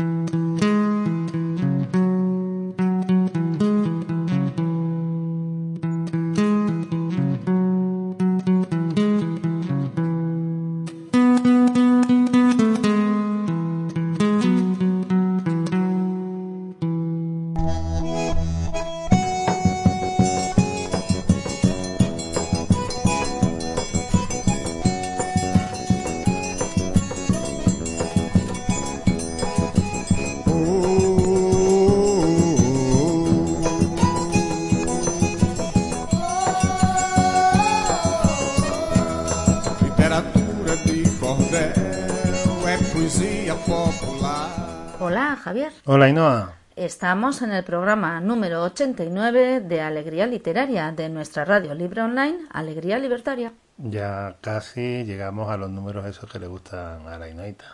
Literatura Hola, Ainhoa. Estamos en el programa número 89 de Alegría Literaria de nuestra radio libre online, Alegría Libertaria. Ya casi llegamos a los números esos que le gustan a la Ainoita.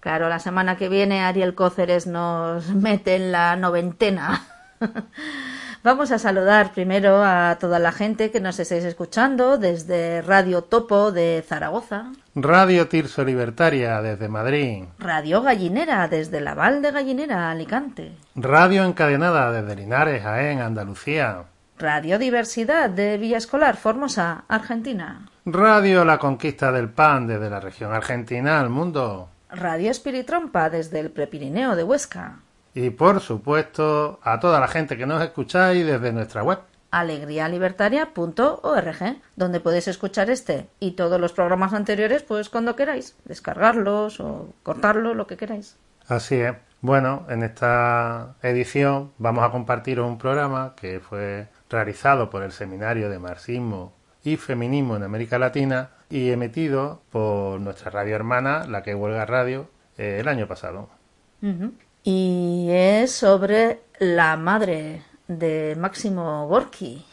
Claro, la semana que viene Ariel Cóceres nos mete en la noventena. Vamos a saludar primero a toda la gente que nos estáis escuchando desde Radio Topo de Zaragoza, Radio Tirso Libertaria desde Madrid. Radio Gallinera desde la Val de Gallinera, Alicante, Radio Encadenada desde Linares, Jaén, Andalucía. Radio Diversidad de Villa Escolar, Formosa, Argentina, Radio La Conquista del Pan desde la región argentina al mundo. Radio Espiritrompa desde el Prepirineo de Huesca, Y por supuesto a toda la gente que nos escucháis desde nuestra web. alegrialibertaria.org, donde podéis escuchar este y todos los programas anteriores pues cuando queráis, descargarlos o cortarlos, lo que queráis. Así es. Bueno, en esta edición vamos a compartir un programa que fue realizado por el Seminario de Marxismo y Feminismo en América Latina y emitido por nuestra radio hermana, la que huelga radio, eh, el año pasado. Y es sobre la madre de Máximo Gorki.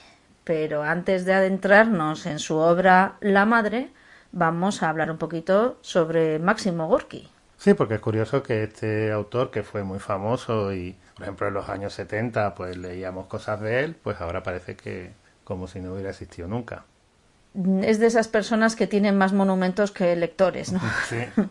Pero antes de adentrarnos en su obra La madre, vamos a hablar un poquito sobre Máximo Gorki. Sí, porque es curioso que este autor, que fue muy famoso y, por ejemplo, en los años 70, pues leíamos cosas de él, pues ahora parece que como si no hubiera existido nunca. Es de esas personas que tienen más monumentos que lectores, ¿no? Sí.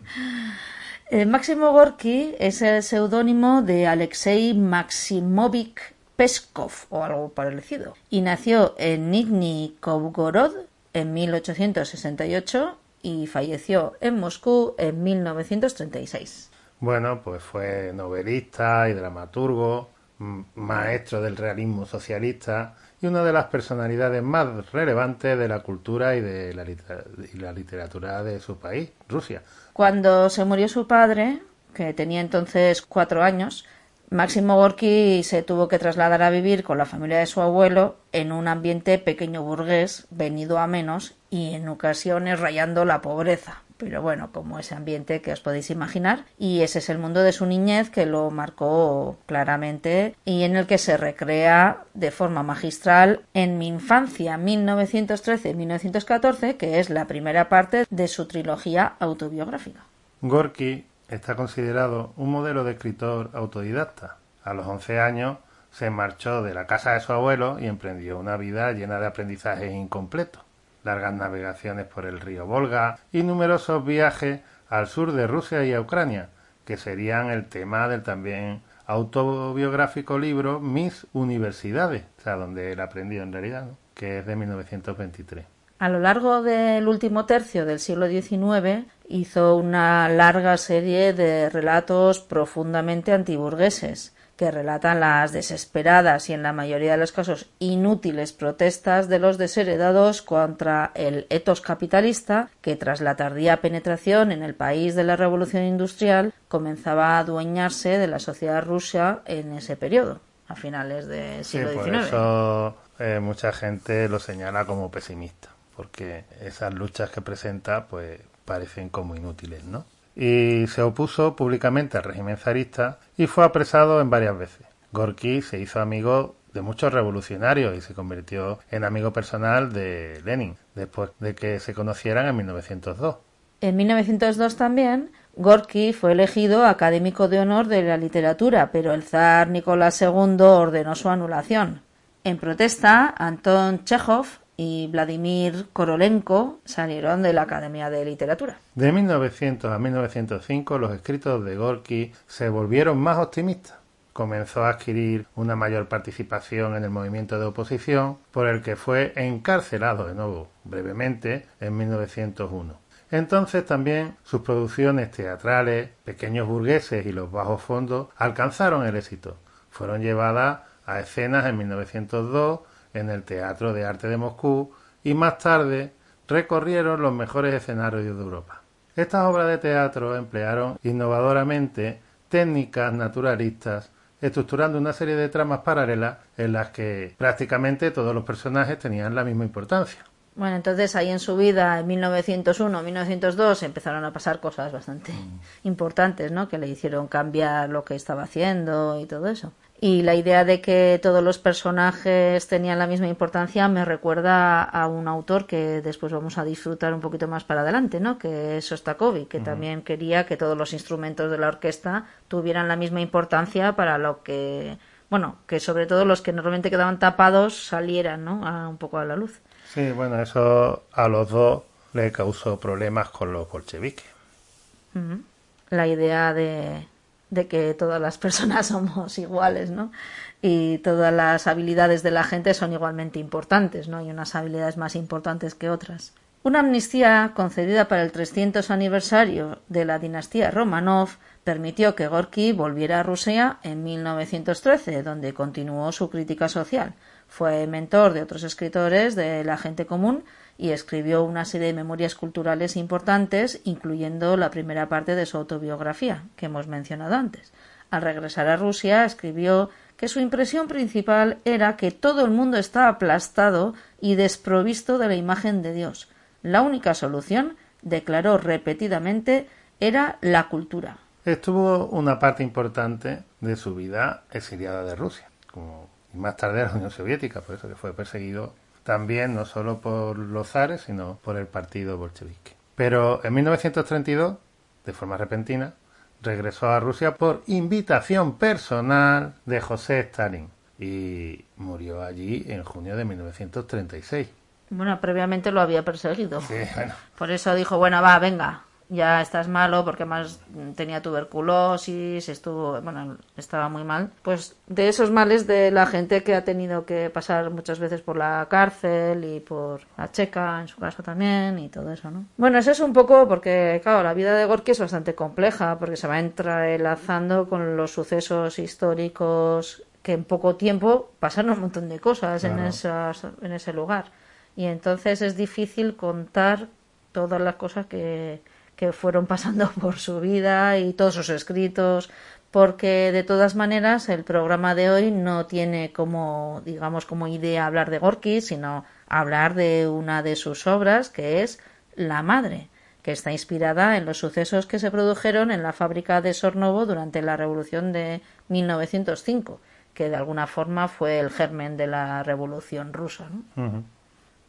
Eh, Máximo Gorki es el seudónimo de Alexei Maximovich Peskov o algo parecido y nació en Nizhny Novgorod en 1868 y falleció en Moscú en 1936. Bueno, pues fue novelista y dramaturgo, maestro del realismo socialista y una de las personalidades más relevantes de la cultura y de la, y la literatura de su país, Rusia. Cuando se murió su padre, que tenía entonces cuatro años, Máximo Gorki se tuvo que trasladar a vivir con la familia de su abuelo en un ambiente pequeño burgués, venido a menos y en ocasiones rayando la pobreza. Pero bueno, como ese ambiente que os podéis imaginar, y ese es el mundo de su niñez que lo marcó claramente y en el que se recrea de forma magistral en Mi infancia 1913-1914, que es la primera parte de su trilogía autobiográfica. Gorky está considerado un modelo de escritor autodidacta. A los 11 años se marchó de la casa de su abuelo y emprendió una vida llena de aprendizajes incompletos. Largas navegaciones por el río Volga y numerosos viajes al sur de Rusia y a Ucrania, que serían el tema del también autobiográfico libro Mis Universidades, o sea, donde él aprendió en realidad, que es de 1923. A lo largo del último tercio del siglo XIX hizo una larga serie de relatos profundamente antiburgueses que relatan las desesperadas y en la mayoría de los casos inútiles protestas de los desheredados contra el etos capitalista que tras la tardía penetración en el país de la revolución industrial comenzaba a adueñarse de la sociedad rusa en ese periodo, a finales del Sí, siglo por XIX. eso eh, mucha gente lo señala como pesimista, porque esas luchas que presenta pues parecen como inútiles, ¿no? Y se opuso públicamente al régimen zarista y fue apresado en varias veces. Gorky se hizo amigo de muchos revolucionarios y se convirtió en amigo personal de Lenin después de que se conocieran en 1902. En 1902 también Gorky fue elegido académico de honor de la literatura, pero el zar Nicolás II ordenó su anulación. En protesta, Anton Chekhov y Vladimir Korolenko salieron de la Academia de Literatura. De 1900 a 1905 los escritos de Gorky se volvieron más optimistas. Comenzó a adquirir una mayor participación en el movimiento de oposición, por el que fue encarcelado de nuevo, brevemente, en 1901. Entonces también sus producciones teatrales, Pequeños burgueses y Los bajos fondos alcanzaron el éxito. Fueron llevadas a escenas en 1902 en el Teatro de Arte de Moscú y más tarde recorrieron los mejores escenarios de Europa. Estas obras de teatro emplearon innovadoramente técnicas naturalistas, estructurando una serie de tramas paralelas en las que prácticamente todos los personajes tenían la misma importancia. Bueno, entonces ahí en su vida, en 1901, 1902, empezaron a pasar cosas bastante mm. importantes, ¿no? Que le hicieron cambiar lo que estaba haciendo y todo eso. Y la idea de que todos los personajes tenían la misma importancia me recuerda a un autor que después vamos a disfrutar un poquito más para adelante, ¿no? Que es Sostakovich, que también quería que todos los instrumentos de la orquesta tuvieran la misma importancia para lo que, bueno, que sobre todo los que normalmente quedaban tapados salieran, ¿no? A, un poco a la luz. Sí, bueno, eso a los dos le causó problemas con los bolcheviques. La idea de de que todas las personas somos iguales, ¿no? Y todas las habilidades de la gente son igualmente importantes, ¿no? Hay unas habilidades más importantes que otras. Una amnistía concedida para el 300 aniversario de la dinastía Romanov permitió que Gorky volviera a Rusia en 1913, donde continuó su crítica social. Fue mentor de otros escritores de la gente común y escribió una serie de memorias culturales importantes, incluyendo la primera parte de su autobiografía, que hemos mencionado antes. Al regresar a Rusia, escribió que su impresión principal era que todo el mundo está aplastado y desprovisto de la imagen de Dios. La única solución, declaró repetidamente, era la cultura. Estuvo una parte importante de su vida exiliada de Rusia, como más tarde de la Unión Soviética, por eso que fue perseguido también no solo por los zares, sino por el partido bolchevique. Pero en 1932, de forma repentina, regresó a Rusia por invitación personal de José Stalin y murió allí en junio de 1936. Bueno, previamente lo había perseguido. Por eso dijo, bueno, va, venga, ya estás malo porque más tenía tuberculosis, estuvo, bueno, estaba muy mal. Pues de esos males de la gente que ha tenido que pasar muchas veces por la cárcel y por la checa, en su caso también, y todo eso, ¿no? Bueno, eso es un poco porque, claro, la vida de Gorky es bastante compleja porque se va entrelazando con los sucesos históricos que en poco tiempo pasaron un montón de cosas en, esas, en ese lugar. Y entonces es difícil contar todas las cosas que, que fueron pasando por su vida y todos sus escritos, porque de todas maneras el programa de hoy no tiene como, digamos, como idea hablar de Gorky, sino hablar de una de sus obras, que es La Madre, que está inspirada en los sucesos que se produjeron en la fábrica de Sornovo durante la Revolución de 1905, que de alguna forma fue el germen de la Revolución rusa. ¿no?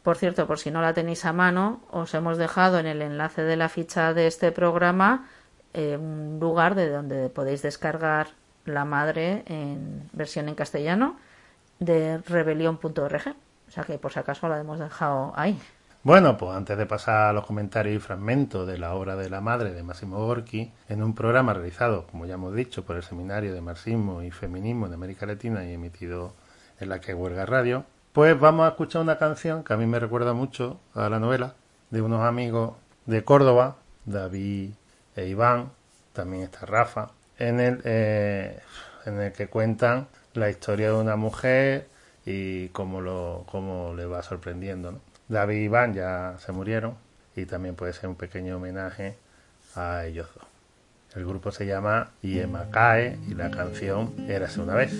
Por cierto, por si no la tenéis a mano, os hemos dejado en el enlace de la ficha de este programa eh, un lugar de donde podéis descargar la madre en versión en castellano de rebelión.org. O sea que por si acaso la hemos dejado ahí. Bueno, pues antes de pasar a los comentarios y fragmentos de la obra de la madre de Máximo Gorki, en un programa realizado, como ya hemos dicho, por el Seminario de Marxismo y Feminismo de América Latina y emitido en la que huelga radio, pues vamos a escuchar una canción que a mí me recuerda mucho a la novela de unos amigos de Córdoba, David e Iván, también está Rafa, en el, eh, en el que cuentan la historia de una mujer y cómo, lo, cómo le va sorprendiendo. David y Iván ya se murieron y también puede ser un pequeño homenaje a ellos dos. El grupo se llama Iema Cae y la canción Érase una vez.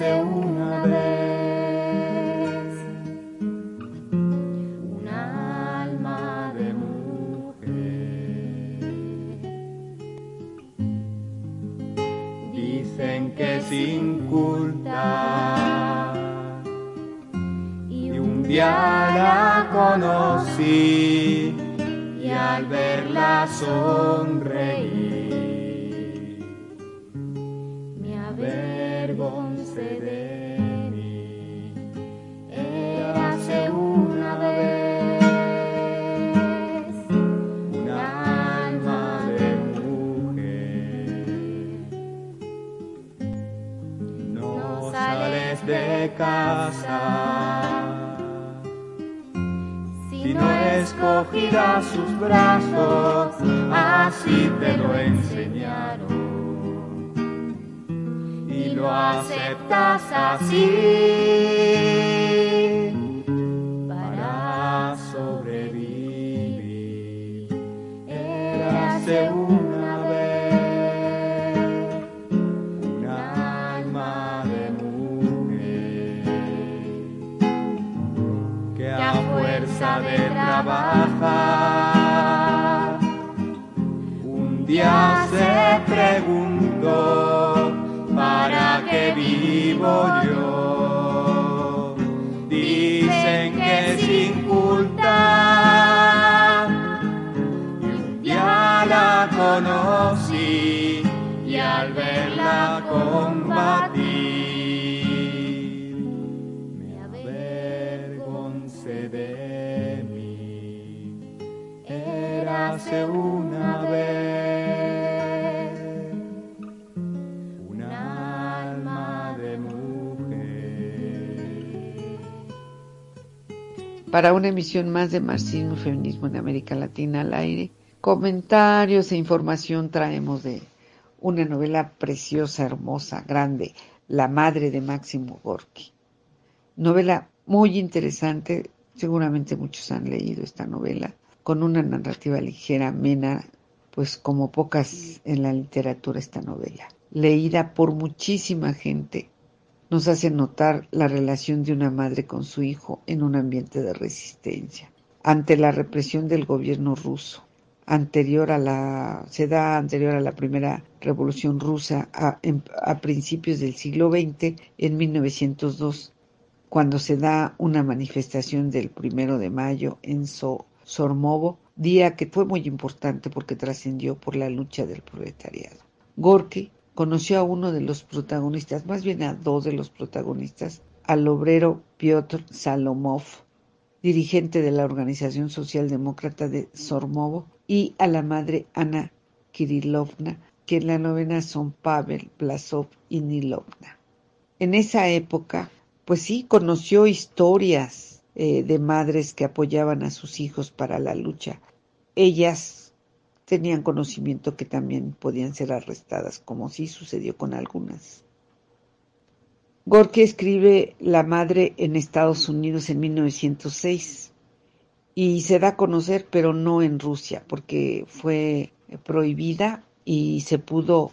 Érase Para una emisión más de Marxismo y Feminismo en América Latina al aire, comentarios e información traemos de una novela preciosa, hermosa, grande, La madre de Máximo Gorki. Novela muy interesante, seguramente muchos han leído esta novela con una narrativa ligera, amena, pues como pocas en la literatura esta novela. Leída por muchísima gente, nos hace notar la relación de una madre con su hijo en un ambiente de resistencia ante la represión del gobierno ruso anterior a la se da anterior a la primera revolución rusa a, a principios del siglo XX en 1902 cuando se da una manifestación del primero de mayo en So Sormovo, día que fue muy importante porque trascendió por la lucha del proletariado. Gorky conoció a uno de los protagonistas, más bien a dos de los protagonistas, al obrero Piotr Salomov, dirigente de la Organización Socialdemócrata de Sormovo, y a la madre Ana Kirilovna, que en la novena son Pavel, Blasov y Nilovna. En esa época, pues sí, conoció historias eh, de madres que apoyaban a sus hijos para la lucha. Ellas tenían conocimiento que también podían ser arrestadas, como sí sucedió con algunas. Gorky escribe La madre en Estados Unidos en 1906 y se da a conocer, pero no en Rusia, porque fue prohibida y se pudo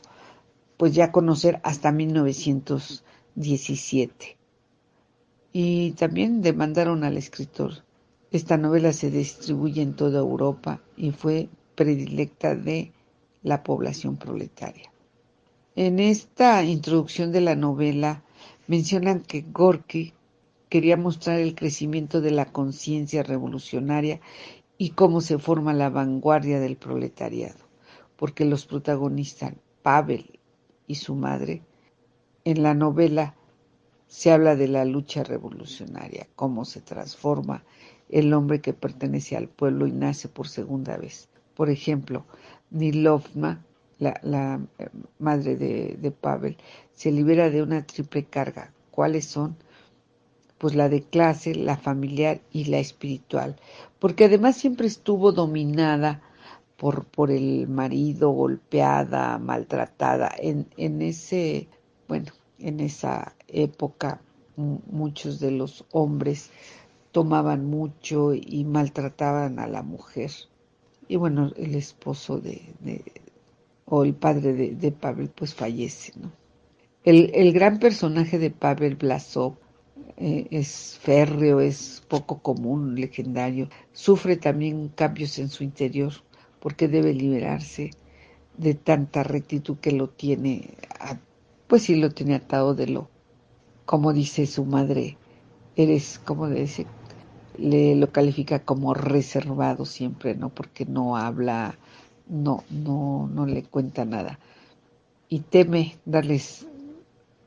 pues ya conocer hasta 1917 y también demandaron al escritor. Esta novela se distribuye en toda Europa y fue predilecta de la población proletaria. En esta introducción de la novela mencionan que Gorky quería mostrar el crecimiento de la conciencia revolucionaria y cómo se forma la vanguardia del proletariado, porque los protagonistas, Pavel y su madre, en la novela se habla de la lucha revolucionaria, cómo se transforma el hombre que pertenece al pueblo y nace por segunda vez. Por ejemplo, Nilovna, la, eh, madre de, Pavel, se libera de una triple carga. ¿Cuáles son? Pues la de clase, la familiar y la espiritual, porque además siempre estuvo dominada por, por el marido, golpeada, maltratada. En, en ese, bueno, en esa época muchos de los hombres tomaban mucho y maltrataban a la mujer. Y bueno, el esposo de, o el padre de, Pavel pues fallece, ¿no? El, el, gran personaje de Pavel Blasov eh, es férreo, es poco común, legendario. Sufre también cambios en su interior porque debe liberarse de tanta rectitud que lo tiene, pues sí lo tiene atado de lo, como dice su madre, eres, como dice, le lo califica como reservado siempre, ¿no? Porque no habla, no, no, no le cuenta nada. Y teme darles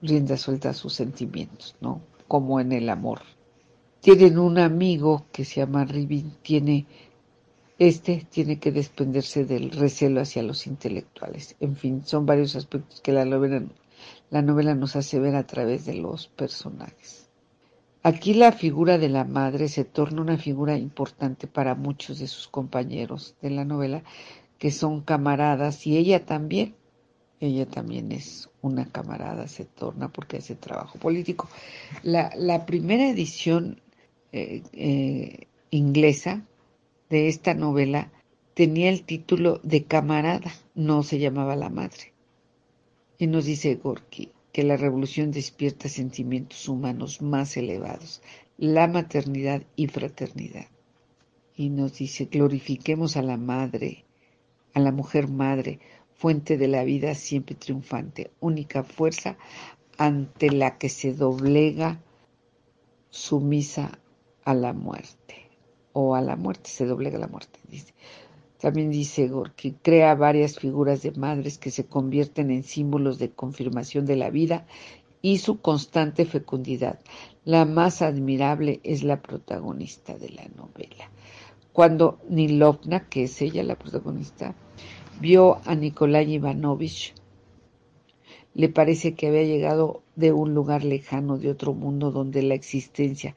rienda suelta a sus sentimientos, ¿no? Como en el amor. Tienen un amigo que se llama Ribin, tiene, este tiene que desprenderse del recelo hacia los intelectuales. En fin, son varios aspectos que la novela, la novela nos hace ver a través de los personajes. Aquí la figura de la madre se torna una figura importante para muchos de sus compañeros de la novela, que son camaradas, y ella también, ella también es una camarada, se torna porque hace trabajo político. La, primera edición eh, eh, inglesa de esta novela tenía el título de camarada, no se llamaba la madre. Y nos dice Gorky, que la revolución despierta sentimientos humanos más elevados, la maternidad y fraternidad. Y nos dice, glorifiquemos a la madre, a la mujer madre, fuente de la vida siempre triunfante, única fuerza ante la que se doblega sumisa a la muerte, o a la muerte, se doblega la muerte, dice. También dice Gorky, crea varias figuras de madres que se convierten en símbolos de confirmación de la vida y su constante fecundidad. La más admirable es la protagonista de la novela. Cuando Nilovna, que es ella la protagonista, vio a Nikolai Ivanovich, le parece que había llegado de un lugar lejano, de otro mundo donde la existencia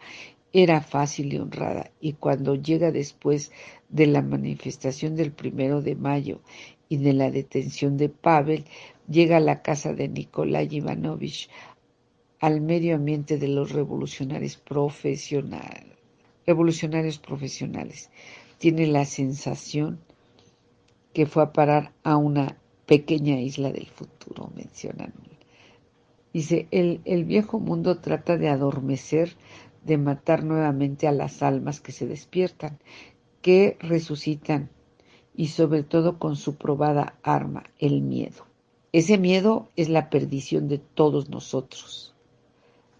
era fácil y honrada, y cuando llega después de la manifestación del primero de mayo y de la detención de Pavel, llega a la casa de Nikolai Ivanovich, al medio ambiente de los revolucionarios profesionales. Revolucionarios profesionales. Tiene la sensación que fue a parar a una pequeña isla del futuro, mencionan. Dice, el, el viejo mundo trata de adormecer de matar nuevamente a las almas que se despiertan, que resucitan y sobre todo con su probada arma, el miedo. Ese miedo es la perdición de todos nosotros.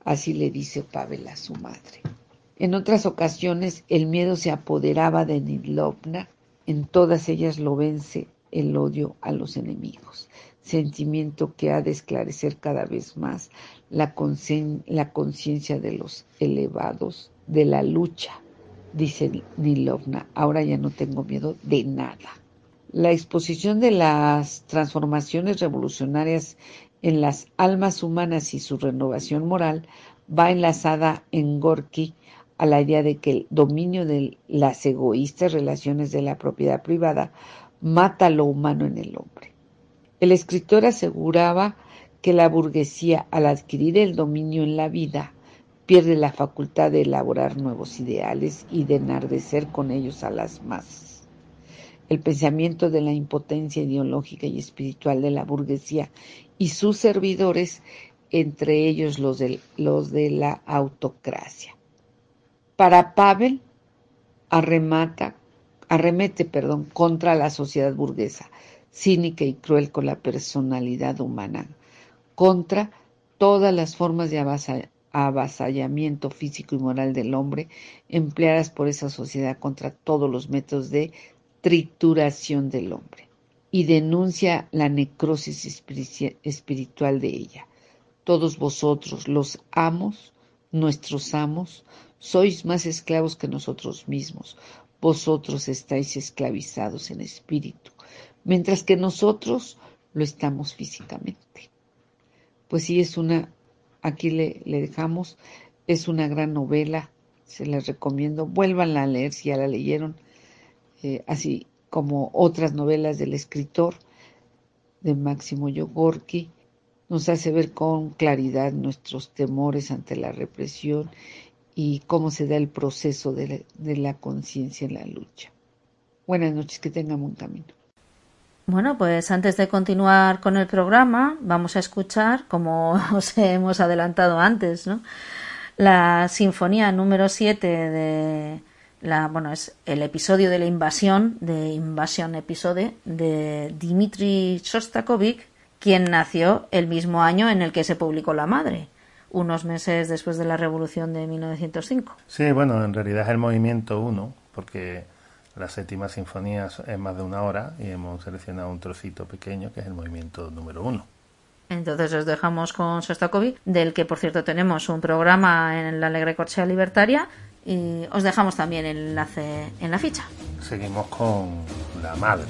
Así le dice Pavel a su madre. En otras ocasiones el miedo se apoderaba de Nidlovna, en todas ellas lo vence el odio a los enemigos, sentimiento que ha de esclarecer cada vez más la conciencia de los elevados de la lucha, dice Nilovna. Ahora ya no tengo miedo de nada. La exposición de las transformaciones revolucionarias en las almas humanas y su renovación moral va enlazada en Gorky a la idea de que el dominio de las egoístas relaciones de la propiedad privada mata lo humano en el hombre. El escritor aseguraba que la burguesía, al adquirir el dominio en la vida, pierde la facultad de elaborar nuevos ideales y de enardecer con ellos a las masas. El pensamiento de la impotencia ideológica y espiritual de la burguesía y sus servidores, entre ellos los de, la autocracia. Para Pavel, arremata, arremete perdón, contra la sociedad burguesa, cínica y cruel con la personalidad humana, contra todas las formas de avasallamiento físico y moral del hombre empleadas por esa sociedad contra todos los métodos de trituración del hombre y denuncia la necrosis espiritual de ella. Todos vosotros, los amos, nuestros amos, sois más esclavos que nosotros mismos. Vosotros estáis esclavizados en espíritu, mientras que nosotros lo estamos físicamente. Pues sí, es una, aquí le, dejamos, es una gran novela, se les recomiendo, vuélvanla a leer si ya la leyeron, eh, así como otras novelas del escritor de Máximo Yogorki, nos hace ver con claridad nuestros temores ante la represión y cómo se da el proceso de la, conciencia en la lucha. Buenas noches, que tengan buen camino. Bueno, pues antes de continuar con el programa, vamos a escuchar, como os hemos adelantado antes, ¿no? la sinfonía número 7 de la, bueno, es el episodio de la invasión, de Invasión Episode, de Dmitri Shostakovich, quien nació el mismo año en el que se publicó La Madre, unos meses después de la Revolución de 1905. Sí, bueno, en realidad es el movimiento 1, porque la séptima sinfonía es más de una hora y hemos seleccionado un trocito pequeño que es el movimiento número uno. Entonces os dejamos con Sostakovich, del que por cierto tenemos un programa en la Alegre Corchea Libertaria y os dejamos también el enlace en la ficha. Seguimos con la madre.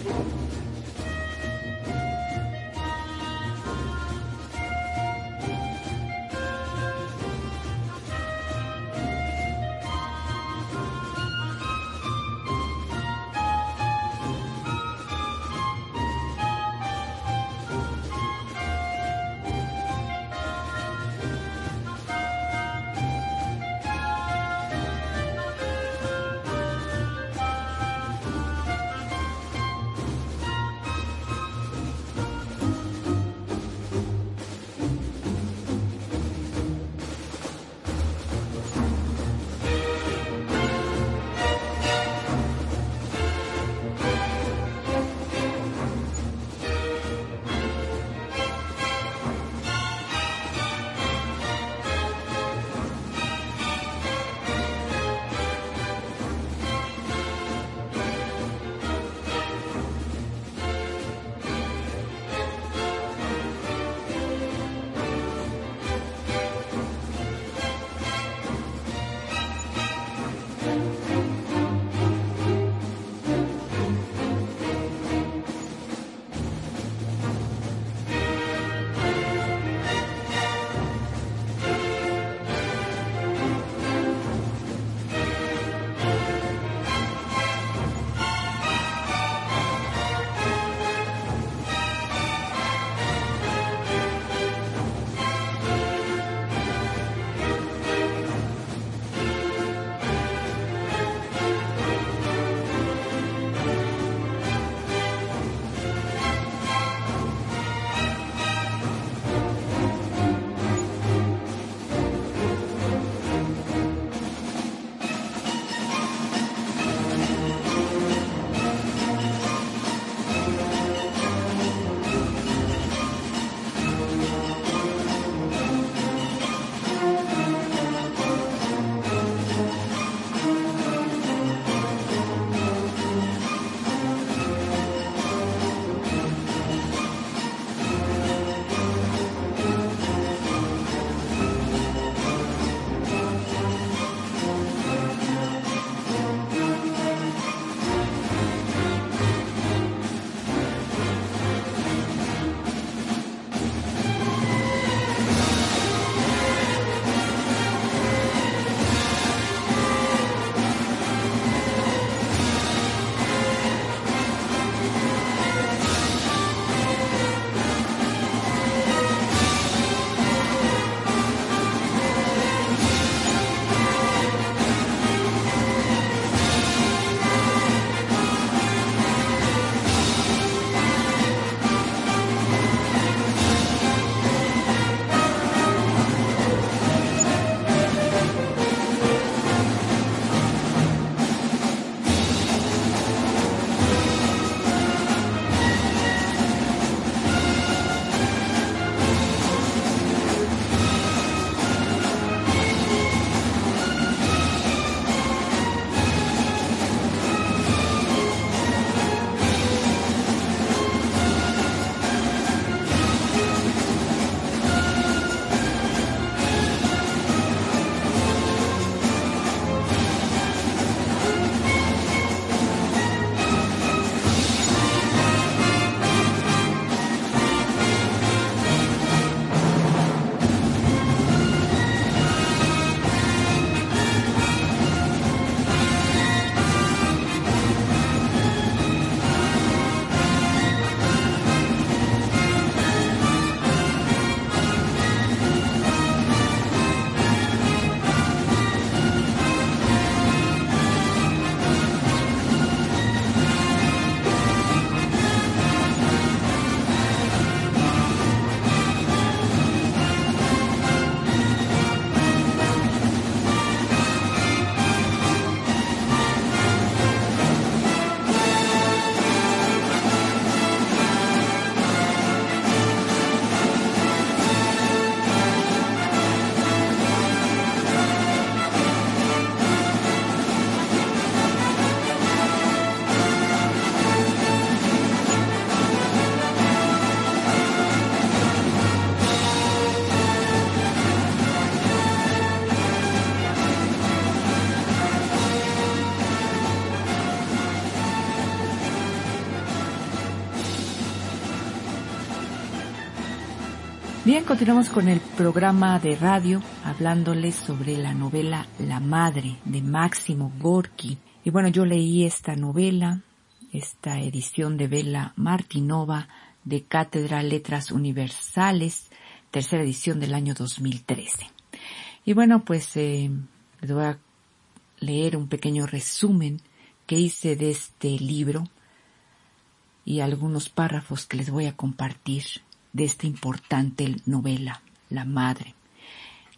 Bien, continuamos con el programa de radio hablándoles sobre la novela La Madre de Máximo Gorki. Y bueno, yo leí esta novela, esta edición de Vela Martinova de Cátedra Letras Universales, tercera edición del año 2013. Y bueno, pues eh, les voy a leer un pequeño resumen que hice de este libro y algunos párrafos que les voy a compartir de esta importante novela, La Madre,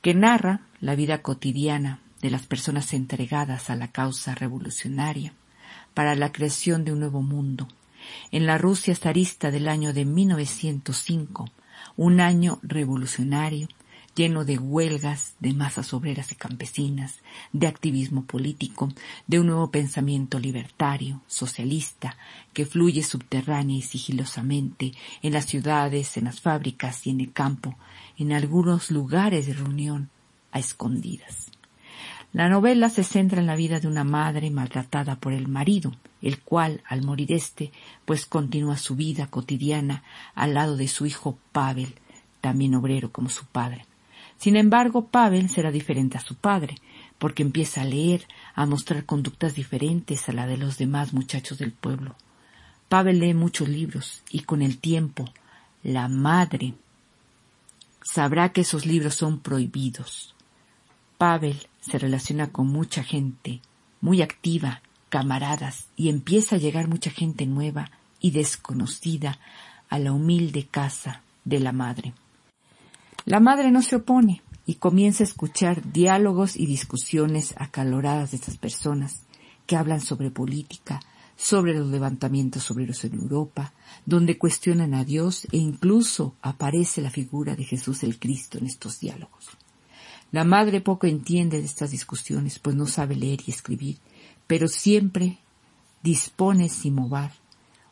que narra la vida cotidiana de las personas entregadas a la causa revolucionaria para la creación de un nuevo mundo. En la Rusia zarista del año de 1905, un año revolucionario lleno de huelgas, de masas obreras y campesinas, de activismo político, de un nuevo pensamiento libertario, socialista, que fluye subterránea y sigilosamente en las ciudades, en las fábricas y en el campo, en algunos lugares de reunión, a escondidas. La novela se centra en la vida de una madre maltratada por el marido, el cual, al morir éste, pues continúa su vida cotidiana al lado de su hijo Pavel, también obrero como su padre. Sin embargo, Pavel será diferente a su padre, porque empieza a leer, a mostrar conductas diferentes a la de los demás muchachos del pueblo. Pavel lee muchos libros y con el tiempo la madre sabrá que esos libros son prohibidos. Pavel se relaciona con mucha gente, muy activa, camaradas, y empieza a llegar mucha gente nueva y desconocida a la humilde casa de la madre. La madre no se opone y comienza a escuchar diálogos y discusiones acaloradas de estas personas que hablan sobre política, sobre los levantamientos obreros en Europa, donde cuestionan a Dios e incluso aparece la figura de Jesús el Cristo en estos diálogos. La madre poco entiende de estas discusiones, pues no sabe leer y escribir, pero siempre dispone Simovar,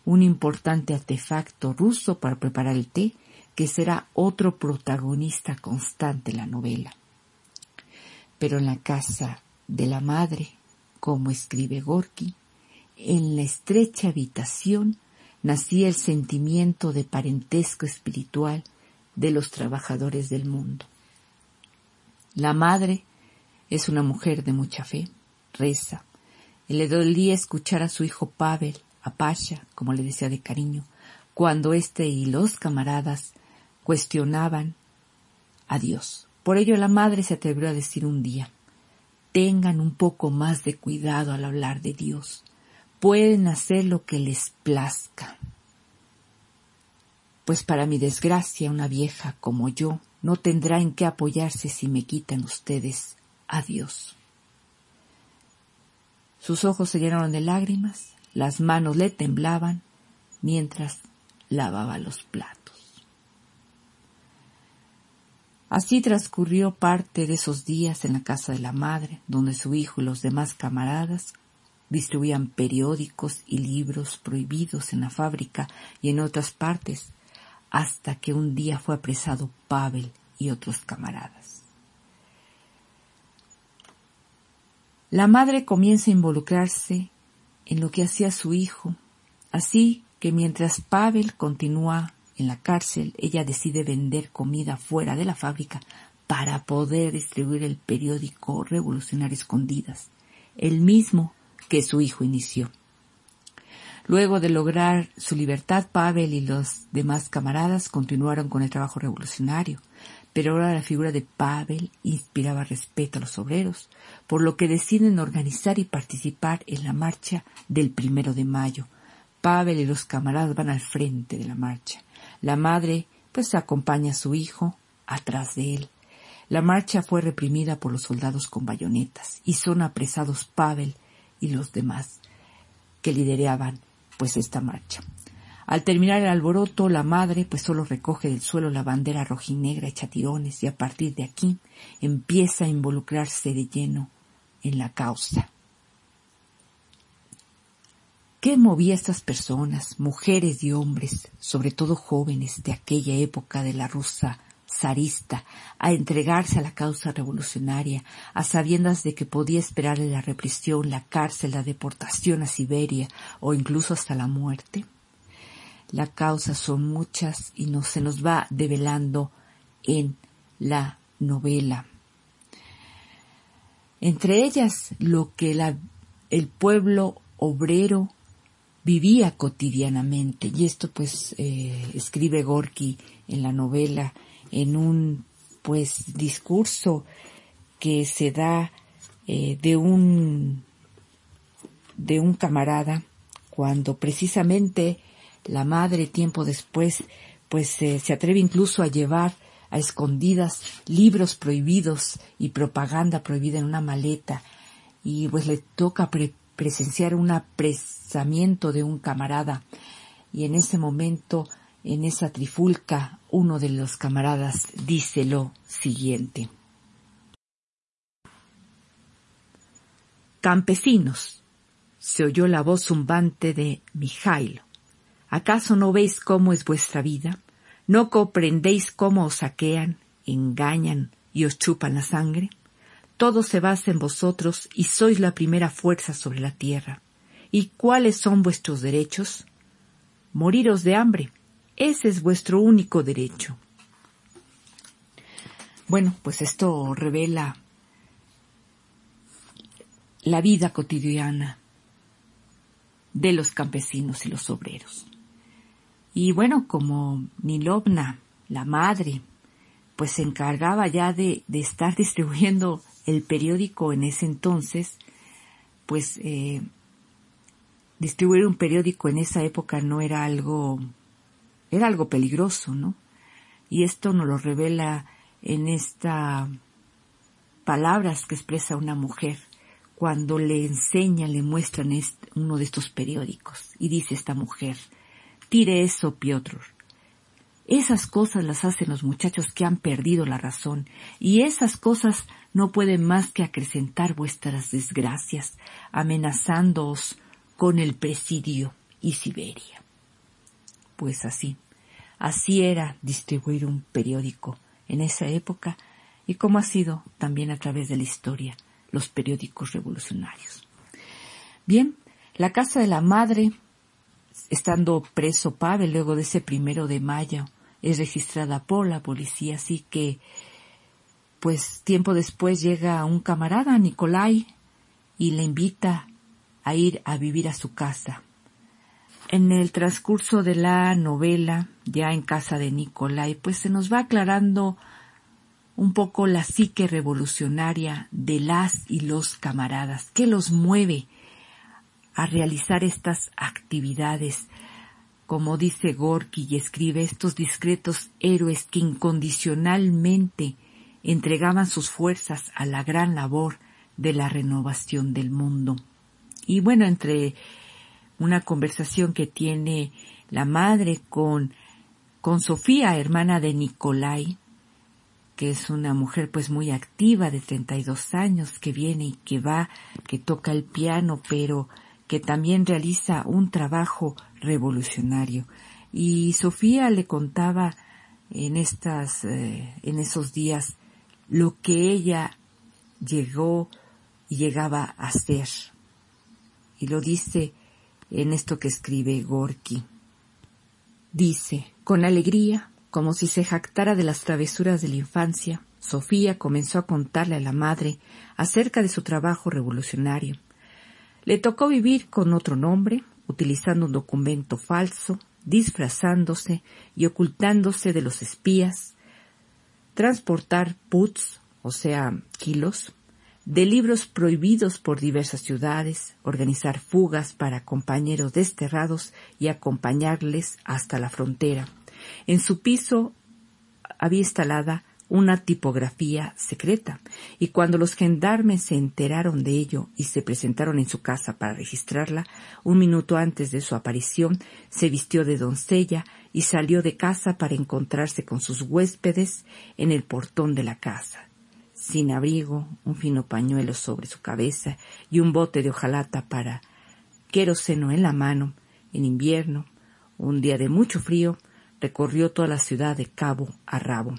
un importante artefacto ruso para preparar el té que será otro protagonista constante en la novela. Pero en la casa de la madre, como escribe Gorky, en la estrecha habitación nacía el sentimiento de parentesco espiritual de los trabajadores del mundo. La madre es una mujer de mucha fe, reza, y le dolía escuchar a su hijo Pavel, a Pasha, como le decía de cariño, cuando éste y los camaradas cuestionaban a Dios. Por ello la madre se atrevió a decir un día, tengan un poco más de cuidado al hablar de Dios. Pueden hacer lo que les plazca. Pues para mi desgracia una vieja como yo no tendrá en qué apoyarse si me quitan ustedes a Dios. Sus ojos se llenaron de lágrimas, las manos le temblaban mientras lavaba los platos. Así transcurrió parte de esos días en la casa de la madre, donde su hijo y los demás camaradas distribuían periódicos y libros prohibidos en la fábrica y en otras partes, hasta que un día fue apresado Pavel y otros camaradas. La madre comienza a involucrarse en lo que hacía su hijo, así que mientras Pavel continúa en la cárcel, ella decide vender comida fuera de la fábrica para poder distribuir el periódico Revolucionario Escondidas, el mismo que su hijo inició. Luego de lograr su libertad, Pavel y los demás camaradas continuaron con el trabajo revolucionario, pero ahora la figura de Pavel inspiraba respeto a los obreros, por lo que deciden organizar y participar en la marcha del primero de mayo. Pavel y los camaradas van al frente de la marcha. La madre pues acompaña a su hijo atrás de él. La marcha fue reprimida por los soldados con bayonetas y son apresados Pavel y los demás que lideraban pues esta marcha. Al terminar el alboroto, la madre pues solo recoge del suelo la bandera rojinegra hecha tirones y a partir de aquí empieza a involucrarse de lleno en la causa. ¿Qué movía a estas personas, mujeres y hombres, sobre todo jóvenes de aquella época de la rusa zarista, a entregarse a la causa revolucionaria, a sabiendas de que podía esperarle la represión, la cárcel, la deportación a Siberia o incluso hasta la muerte? La causa son muchas y no se nos va develando en la novela. Entre ellas, lo que el pueblo obrero vivía cotidianamente. Y esto pues eh, escribe Gorky en la novela en un pues discurso que se da eh, de un de un camarada cuando precisamente la madre tiempo después pues eh, se atreve incluso a llevar a escondidas libros prohibidos y propaganda prohibida en una maleta y pues le toca presenciar un apresamiento de un camarada y en ese momento, en esa trifulca, uno de los camaradas dice lo siguiente. Campesinos, se oyó la voz zumbante de Mijailo. ¿Acaso no veis cómo es vuestra vida? ¿No comprendéis cómo os saquean, engañan y os chupan la sangre? Todo se basa en vosotros y sois la primera fuerza sobre la tierra. ¿Y cuáles son vuestros derechos? Moriros de hambre. Ese es vuestro único derecho. Bueno, pues esto revela la vida cotidiana de los campesinos y los obreros. Y bueno, como Nilovna, la madre, pues se encargaba ya de, de estar distribuyendo el periódico en ese entonces, pues eh, distribuir un periódico en esa época no era algo, era algo peligroso, ¿no? Y esto nos lo revela en esta palabras que expresa una mujer cuando le enseña, le muestran uno de estos periódicos y dice esta mujer, tire eso, Piotr, esas cosas las hacen los muchachos que han perdido la razón, y esas cosas no pueden más que acrecentar vuestras desgracias, amenazándoos con el presidio y Siberia. Pues así, así era distribuir un periódico en esa época y como ha sido también a través de la historia los periódicos revolucionarios. Bien, la casa de la madre estando preso Pavel luego de ese primero de mayo, es registrada por la policía, así que, pues tiempo después llega un camarada, Nicolai, y le invita a ir a vivir a su casa. En el transcurso de la novela, ya en casa de Nicolai, pues se nos va aclarando un poco la psique revolucionaria de las y los camaradas, qué los mueve a realizar estas actividades, como dice Gorky y escribe estos discretos héroes que incondicionalmente entregaban sus fuerzas a la gran labor de la renovación del mundo. Y bueno, entre una conversación que tiene la madre con, con Sofía, hermana de Nicolai, que es una mujer pues muy activa de 32 años, que viene y que va, que toca el piano, pero que también realiza un trabajo revolucionario. Y Sofía le contaba en estas, eh, en esos días lo que ella llegó y llegaba a ser. Y lo dice en esto que escribe Gorky. Dice, con alegría, como si se jactara de las travesuras de la infancia, Sofía comenzó a contarle a la madre acerca de su trabajo revolucionario, le tocó vivir con otro nombre, utilizando un documento falso, disfrazándose y ocultándose de los espías, transportar puts, o sea, kilos, de libros prohibidos por diversas ciudades, organizar fugas para compañeros desterrados y acompañarles hasta la frontera. En su piso había instalada una tipografía secreta, y cuando los gendarmes se enteraron de ello y se presentaron en su casa para registrarla, un minuto antes de su aparición se vistió de doncella y salió de casa para encontrarse con sus huéspedes en el portón de la casa. Sin abrigo, un fino pañuelo sobre su cabeza y un bote de hojalata para queroseno en la mano, en invierno, un día de mucho frío, recorrió toda la ciudad de cabo a rabo.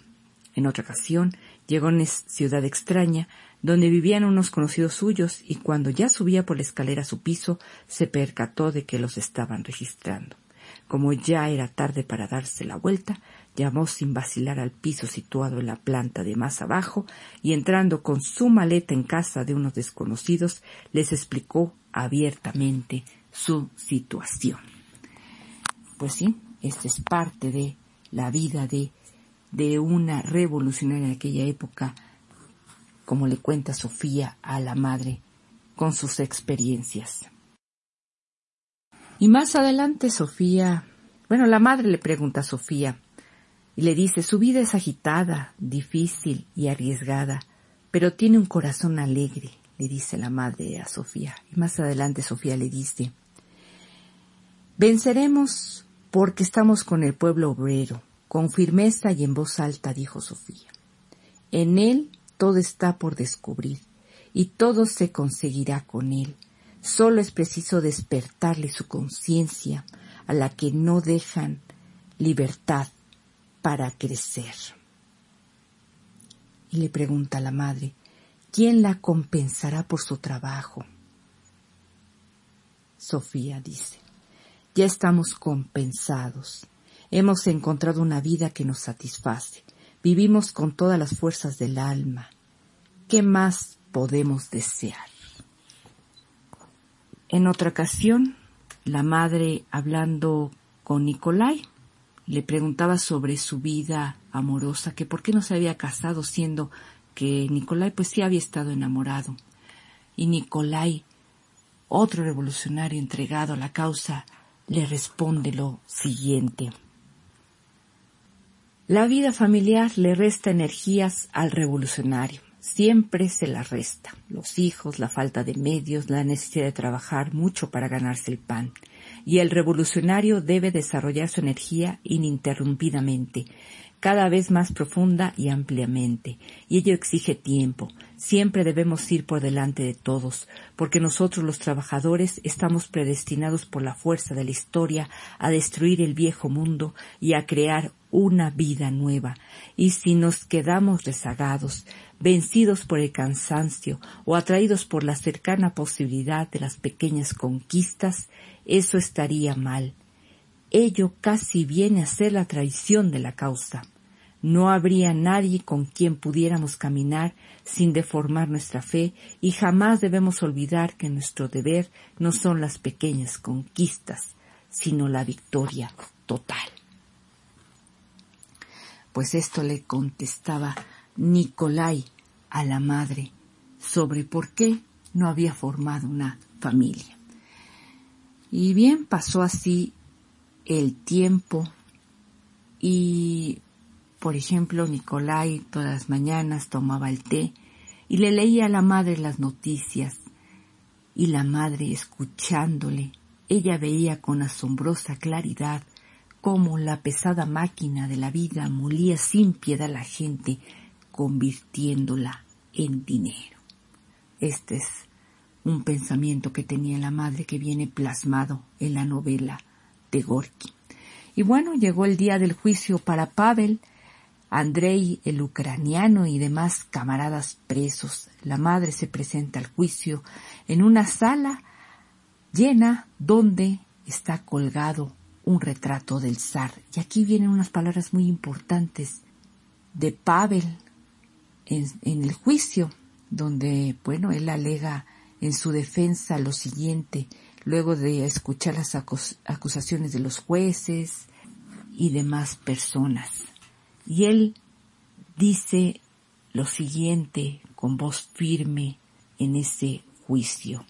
En otra ocasión, llegó a una ciudad extraña, donde vivían unos conocidos suyos, y cuando ya subía por la escalera a su piso, se percató de que los estaban registrando. Como ya era tarde para darse la vuelta, llamó sin vacilar al piso situado en la planta de más abajo y entrando con su maleta en casa de unos desconocidos, les explicó abiertamente su situación. Pues sí, esta es parte de la vida de, de una revolucionaria en aquella época, como le cuenta Sofía a la madre con sus experiencias. Y más adelante Sofía, bueno, la madre le pregunta a Sofía y le dice, su vida es agitada, difícil y arriesgada, pero tiene un corazón alegre, le dice la madre a Sofía. Y más adelante Sofía le dice, venceremos porque estamos con el pueblo obrero, con firmeza y en voz alta, dijo Sofía. En él todo está por descubrir y todo se conseguirá con él. Solo es preciso despertarle su conciencia a la que no dejan libertad para crecer. Y le pregunta la madre, ¿quién la compensará por su trabajo? Sofía dice, ya estamos compensados. Hemos encontrado una vida que nos satisface. Vivimos con todas las fuerzas del alma. ¿Qué más podemos desear? En otra ocasión, la madre hablando con Nicolai le preguntaba sobre su vida amorosa, que por qué no se había casado siendo que Nicolai pues sí había estado enamorado. Y Nicolai, otro revolucionario entregado a la causa, le responde lo siguiente. La vida familiar le resta energías al revolucionario siempre se la resta. Los hijos, la falta de medios, la necesidad de trabajar mucho para ganarse el pan. Y el revolucionario debe desarrollar su energía ininterrumpidamente, cada vez más profunda y ampliamente, y ello exige tiempo. Siempre debemos ir por delante de todos, porque nosotros los trabajadores estamos predestinados por la fuerza de la historia a destruir el viejo mundo y a crear una vida nueva, y si nos quedamos rezagados, vencidos por el cansancio o atraídos por la cercana posibilidad de las pequeñas conquistas, eso estaría mal. Ello casi viene a ser la traición de la causa. No habría nadie con quien pudiéramos caminar sin deformar nuestra fe y jamás debemos olvidar que nuestro deber no son las pequeñas conquistas, sino la victoria total. Pues esto le contestaba Nicolai a la madre sobre por qué no había formado una familia. Y bien, pasó así el tiempo y por ejemplo, Nicolai todas las mañanas tomaba el té y le leía a la madre las noticias. Y la madre, escuchándole, ella veía con asombrosa claridad cómo la pesada máquina de la vida molía sin piedad a la gente, convirtiéndola en dinero. Este es un pensamiento que tenía la madre que viene plasmado en la novela de Gorky. Y bueno, llegó el día del juicio para Pavel, Andrei el ucraniano y demás camaradas presos. La madre se presenta al juicio en una sala llena donde está colgado un retrato del zar. Y aquí vienen unas palabras muy importantes de Pavel en, el juicio, donde, bueno, él alega en su defensa lo siguiente, luego de escuchar las acusaciones de los jueces y demás personas. Y él dice lo siguiente con voz firme en ese juicio.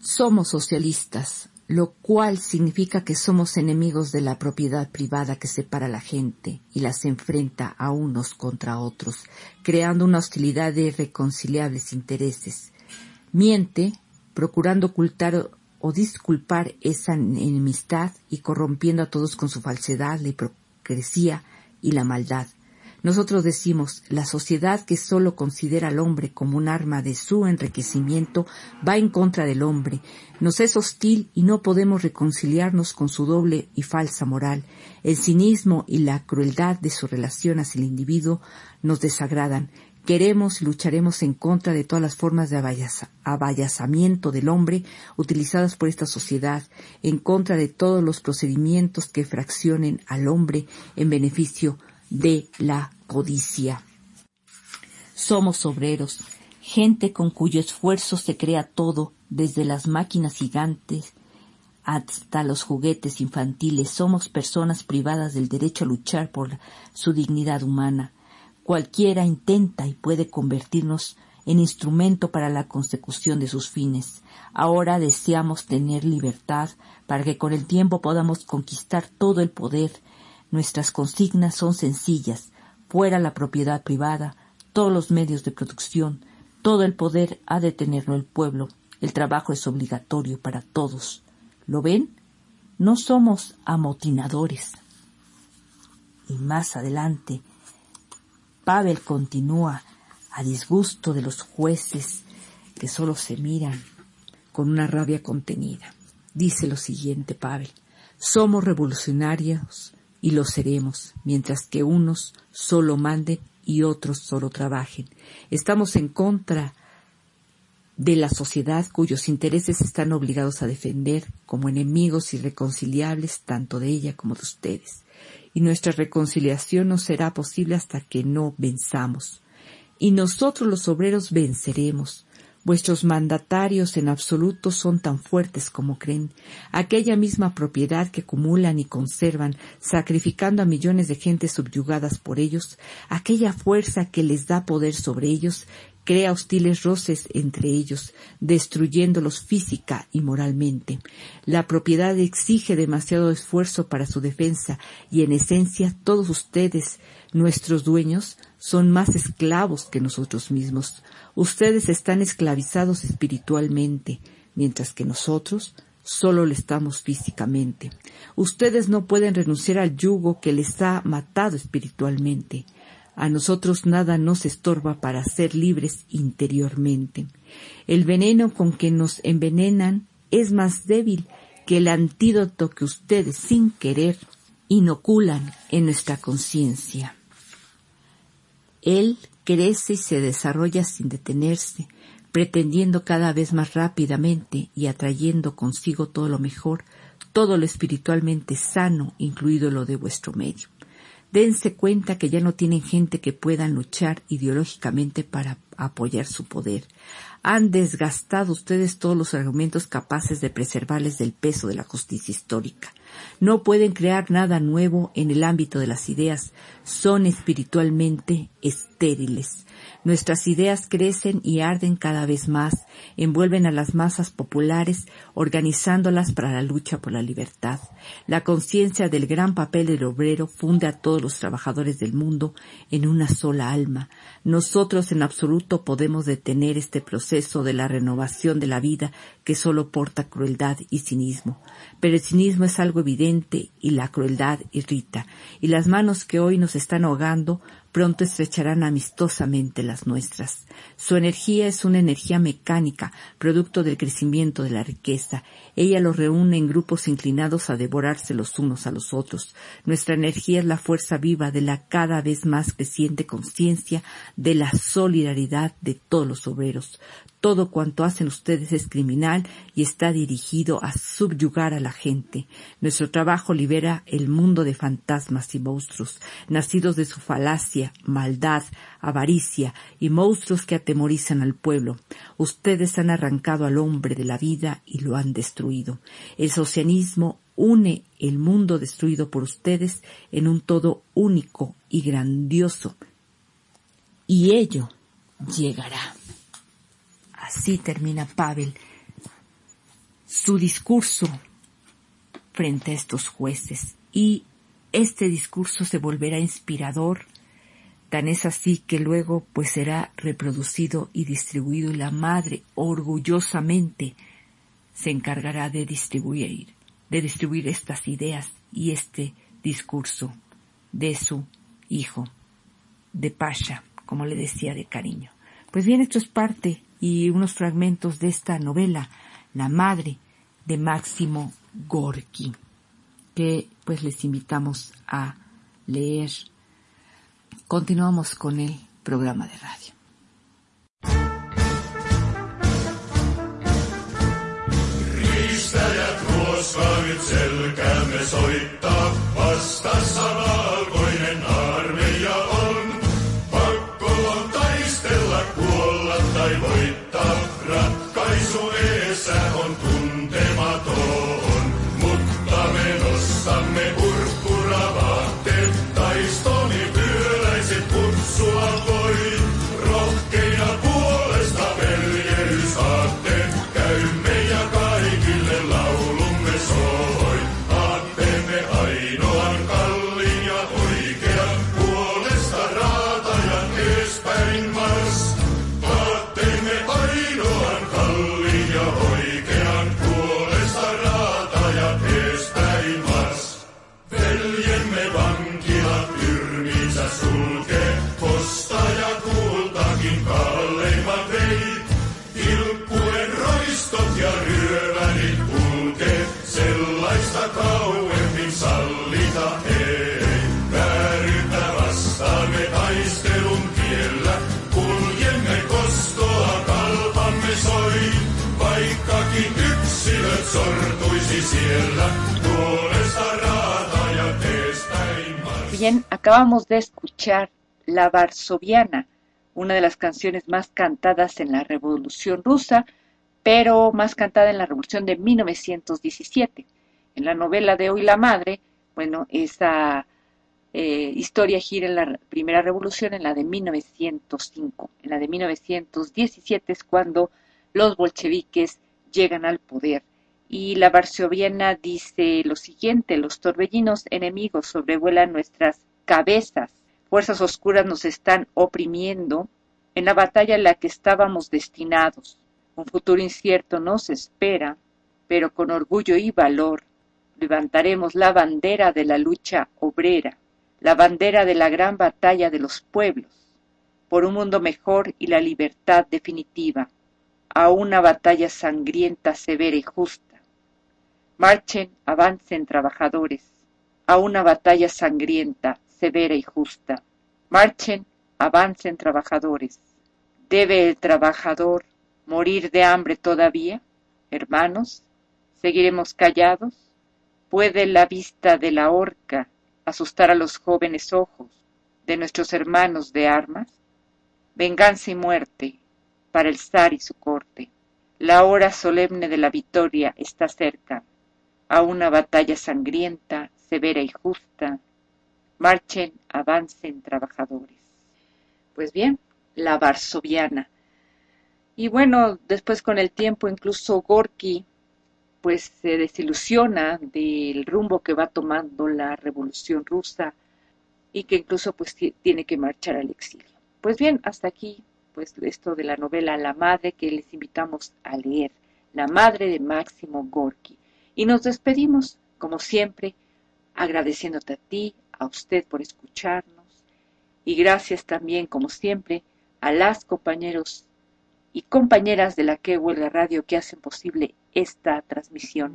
Somos socialistas, lo cual significa que somos enemigos de la propiedad privada que separa a la gente y las enfrenta a unos contra otros, creando una hostilidad de irreconciliables intereses. Miente, procurando ocultar o disculpar esa enemistad y corrompiendo a todos con su falsedad, la hipocresía y la maldad. Nosotros decimos, la sociedad que solo considera al hombre como un arma de su enriquecimiento va en contra del hombre, nos es hostil y no podemos reconciliarnos con su doble y falsa moral. El cinismo y la crueldad de su relación hacia el individuo nos desagradan. Queremos y lucharemos en contra de todas las formas de abayazamiento del hombre utilizadas por esta sociedad, en contra de todos los procedimientos que fraccionen al hombre en beneficio de la codicia. Somos obreros, gente con cuyo esfuerzo se crea todo, desde las máquinas gigantes hasta los juguetes infantiles. Somos personas privadas del derecho a luchar por su dignidad humana Cualquiera intenta y puede convertirnos en instrumento para la consecución de sus fines. Ahora deseamos tener libertad para que con el tiempo podamos conquistar todo el poder. Nuestras consignas son sencillas. Fuera la propiedad privada, todos los medios de producción, todo el poder ha de tenerlo el pueblo. El trabajo es obligatorio para todos. ¿Lo ven? No somos amotinadores. Y más adelante, Pavel continúa a disgusto de los jueces que solo se miran con una rabia contenida. Dice lo siguiente Pavel, somos revolucionarios y lo seremos, mientras que unos solo manden y otros solo trabajen. Estamos en contra de la sociedad cuyos intereses están obligados a defender como enemigos irreconciliables tanto de ella como de ustedes y nuestra reconciliación no será posible hasta que no venzamos. Y nosotros los obreros venceremos. Vuestros mandatarios en absoluto son tan fuertes como creen. Aquella misma propiedad que acumulan y conservan, sacrificando a millones de gentes subyugadas por ellos, aquella fuerza que les da poder sobre ellos, crea hostiles roces entre ellos, destruyéndolos física y moralmente. La propiedad exige demasiado esfuerzo para su defensa y en esencia todos ustedes, nuestros dueños, son más esclavos que nosotros mismos. Ustedes están esclavizados espiritualmente, mientras que nosotros solo le estamos físicamente. Ustedes no pueden renunciar al yugo que les ha matado espiritualmente. A nosotros nada nos estorba para ser libres interiormente. El veneno con que nos envenenan es más débil que el antídoto que ustedes sin querer inoculan en nuestra conciencia. Él crece y se desarrolla sin detenerse, pretendiendo cada vez más rápidamente y atrayendo consigo todo lo mejor, todo lo espiritualmente sano, incluido lo de vuestro medio dense cuenta que ya no tienen gente que puedan luchar ideológicamente para apoyar su poder. Han desgastado ustedes todos los argumentos capaces de preservarles del peso de la justicia histórica. No pueden crear nada nuevo en el ámbito de las ideas. Son espiritualmente estériles. Nuestras ideas crecen y arden cada vez más, envuelven a las masas populares, organizándolas para la lucha por la libertad. La conciencia del gran papel del obrero funde a todos los trabajadores del mundo en una sola alma. Nosotros en absoluto podemos detener este proceso de la renovación de la vida que solo porta crueldad y cinismo. Pero el cinismo es algo evidente y la crueldad irrita, y las manos que hoy nos están ahogando pronto estrecharán amistosamente las nuestras. Su energía es una energía mecánica, producto del crecimiento de la riqueza. Ella los reúne en grupos inclinados a devorarse los unos a los otros. Nuestra energía es la fuerza viva de la cada vez más creciente conciencia de la solidaridad de todos los obreros. Todo cuanto hacen ustedes es criminal y está dirigido a subyugar a la gente. Nuestro trabajo libera el mundo de fantasmas y monstruos, nacidos de su falacia, maldad, avaricia y monstruos que atemorizan al pueblo. Ustedes han arrancado al hombre de la vida y lo han destruido. El socialismo une el mundo destruido por ustedes en un todo único y grandioso. Y ello llegará. Así termina Pavel su discurso frente a estos jueces y este discurso se volverá inspirador, tan es así que luego pues será reproducido y distribuido y la madre orgullosamente se encargará de distribuir, de distribuir estas ideas y este discurso de su hijo, de Pasha, como le decía, de cariño. Pues bien, esto es parte y unos fragmentos de esta novela, La Madre, de Máximo Gorki, que pues les invitamos a leer. Continuamos con el programa de radio. Bien, acabamos de escuchar La Varsoviana, una de las canciones más cantadas en la Revolución Rusa, pero más cantada en la Revolución de 1917. En la novela de Hoy la Madre, bueno, esa eh, historia gira en la primera revolución, en la de 1905. En la de 1917 es cuando los bolcheviques llegan al poder. Y la varsoviana dice lo siguiente, los torbellinos enemigos sobrevuelan nuestras cabezas, fuerzas oscuras nos están oprimiendo en la batalla en la que estábamos destinados. Un futuro incierto nos espera, pero con orgullo y valor levantaremos la bandera de la lucha obrera, la bandera de la gran batalla de los pueblos, por un mundo mejor y la libertad definitiva, a una batalla sangrienta, severa y justa. Marchen, avancen trabajadores, a una batalla sangrienta, severa y justa. Marchen, avancen trabajadores. ¿Debe el trabajador morir de hambre todavía? Hermanos, ¿seguiremos callados? ¿Puede la vista de la horca asustar a los jóvenes ojos de nuestros hermanos de armas? Venganza y muerte para el zar y su corte. La hora solemne de la victoria está cerca. A una batalla sangrienta, severa y justa, marchen, avancen trabajadores. Pues bien, la varsoviana. Y bueno, después con el tiempo incluso Gorky pues se desilusiona del rumbo que va tomando la revolución rusa y que incluso pues tiene que marchar al exilio. Pues bien, hasta aquí pues esto de la novela La Madre que les invitamos a leer, La Madre de Máximo Gorky. Y nos despedimos, como siempre, agradeciéndote a ti, a usted por escucharnos y gracias también, como siempre, a las compañeros y compañeras de la que huelga radio que hacen posible esta transmisión.